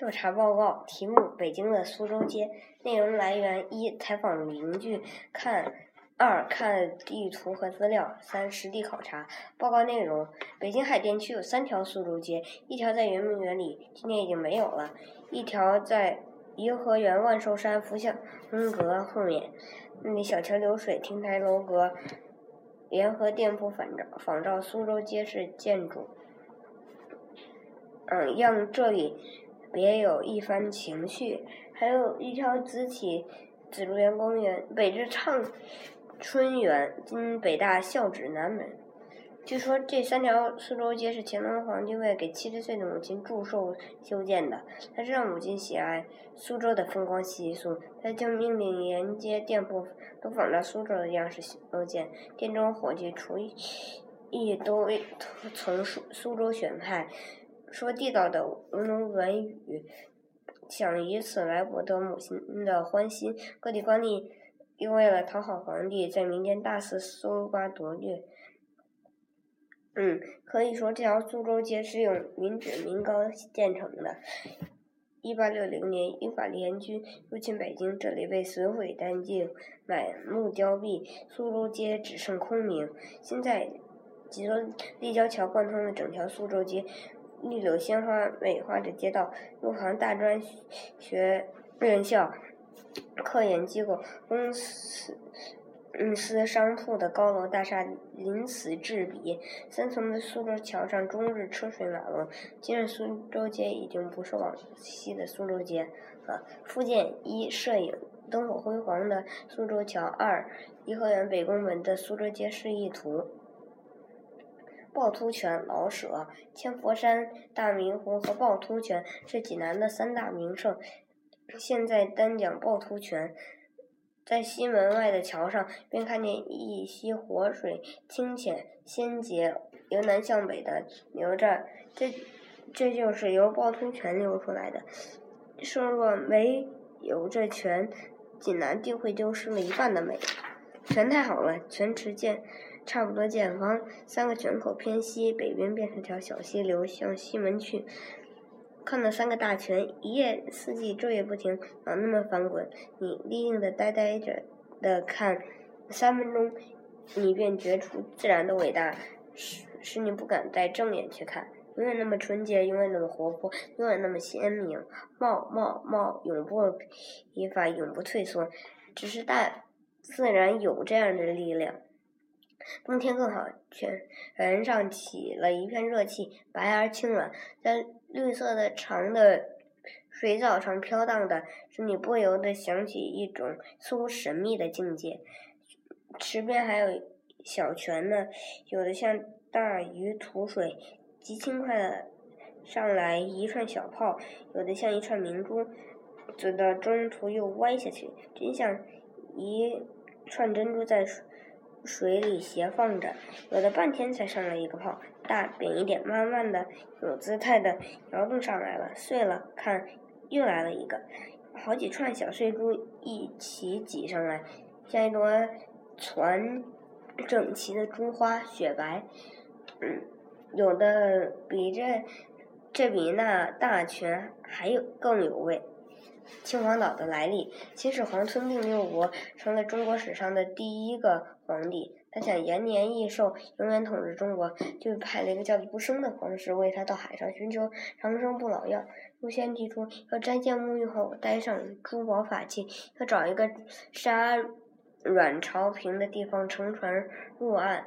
调查报告题目：北京的苏州街。内容来源：一、采访邻居，看。二看地图和资料。三实地考察。报告内容：北京海淀区有三条苏州街，一条在圆明园里，今年已经没有了；一条在颐和园万寿山福祥阁后面，那里小桥流水，亭台楼阁，联合店铺仿照仿照苏州街式建筑，嗯，让这里别有一番情趣。还有一条紫起紫竹园公园，北至畅。春园，今北大校址南门。据说这三条苏州街是乾隆皇帝为给七十岁的母亲祝寿修建的。他知道母亲喜爱苏州的风光习俗，他就命令沿街店铺都仿照苏州的样式修建，店中伙计、厨艺都 从苏苏州选派，说地道的吴侬软语，想以此来博得母亲的欢心。各地官吏。又为了讨好皇帝，在民间大肆搜刮夺掠。嗯，可以说这条苏州街是用民脂民膏建成的。一八六零年，英法联军入侵北京，这里被损毁干净，满目凋敝，苏州街只剩空名。现在，几座立交桥贯通了整条苏州街，绿柳鲜花美化着街道，路旁大专学院校。科研机构、公司、嗯，司商铺的高楼大厦鳞次栉比，三层的苏州桥上终日车水马龙。今日苏州街已经不是往昔的苏州街了。附件一：摄影，灯火辉煌的苏州桥；二：颐和园北宫门的苏州街示意图。趵突泉、老舍、千佛山、大明湖和趵突泉是济南的三大名胜。现在单讲趵突泉，在西门外的桥上，便看见一溪活水，清浅鲜洁，由南向北的流着。这，这就是由趵突泉流出来的。说若没有这泉，济南定会丢失了一半的美。泉太好了，泉池见，差不多建方，三个泉口偏西，北边变成条小溪流向西门去。看到三个大泉，一夜四季昼夜不停，老那么翻滚，你立定的呆呆着的看，三分钟，你便觉出自然的伟大，使使你不敢再正眼去看。永远那么纯洁，永远那么活泼，永远那么鲜明，冒冒冒，永不疲乏，永不退缩。只是大自然有这样的力量。冬天更好，泉源上起了一片热气，白而清软，在。绿色的长的水藻上飘荡的，使你不由得想起一种似乎神秘的境界。池边还有小泉呢，有的像大鱼吐水，极轻快的上来一串小泡；有的像一串明珠，走到中途又歪下去，真像一串珍珠在水。水里斜放着，有的半天才上来一个泡，大扁一点，慢慢的有姿态的摇动上来了，碎了，看又来了一个，好几串小碎珠一起挤上来，像一朵攒整齐的珠花，雪白，嗯，有的比这这比那大泉还有更有味。秦皇岛的来历，秦始皇吞并六国，成了中国史上的第一个皇帝。他想延年益寿，永远统治中国，就派了一个叫做不生的皇室为他到海上寻求长生不老药。陆先提出要斋戒沐浴后带上珠宝法器，要找一个沙软潮平的地方乘船入岸。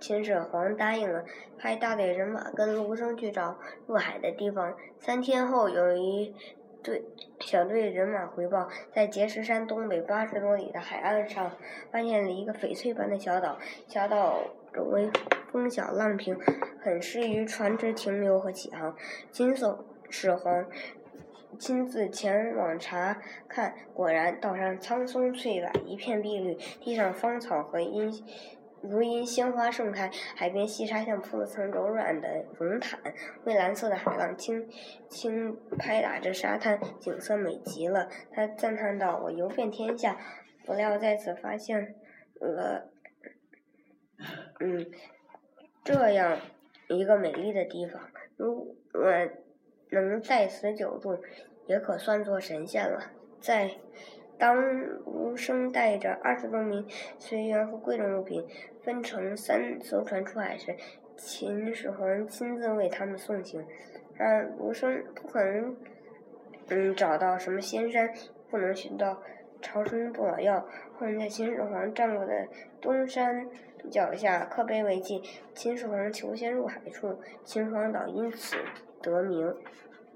秦始皇答应了，派大队人马跟卢生去找入海的地方。三天后，有一。队小队人马回报，在碣石山东北八十多里的海岸上，发现了一个翡翠般的小岛。小岛周围风小浪平，很适于船只停留和起航。秦始皇亲自前往查看，果然岛上苍松翠柏一片碧绿，地上芳草和阴。如茵鲜花盛开，海边细沙像铺了层柔软的绒毯，蔚蓝色的海浪轻轻拍打着沙滩，景色美极了。他赞叹道：“我游遍天下，不料在此发现了，嗯，这样一个美丽的地方。如果能在此久住，也可算作神仙了。在当卢生带着二十多名随员和贵重物品分成三艘船出海时，秦始皇亲自为他们送行。让卢生不可能，嗯，找到什么仙山，不能寻到长生不老药。后人在秦始皇站过的东山脚下刻碑为记，秦始皇求仙入海处，秦皇岛因此得名。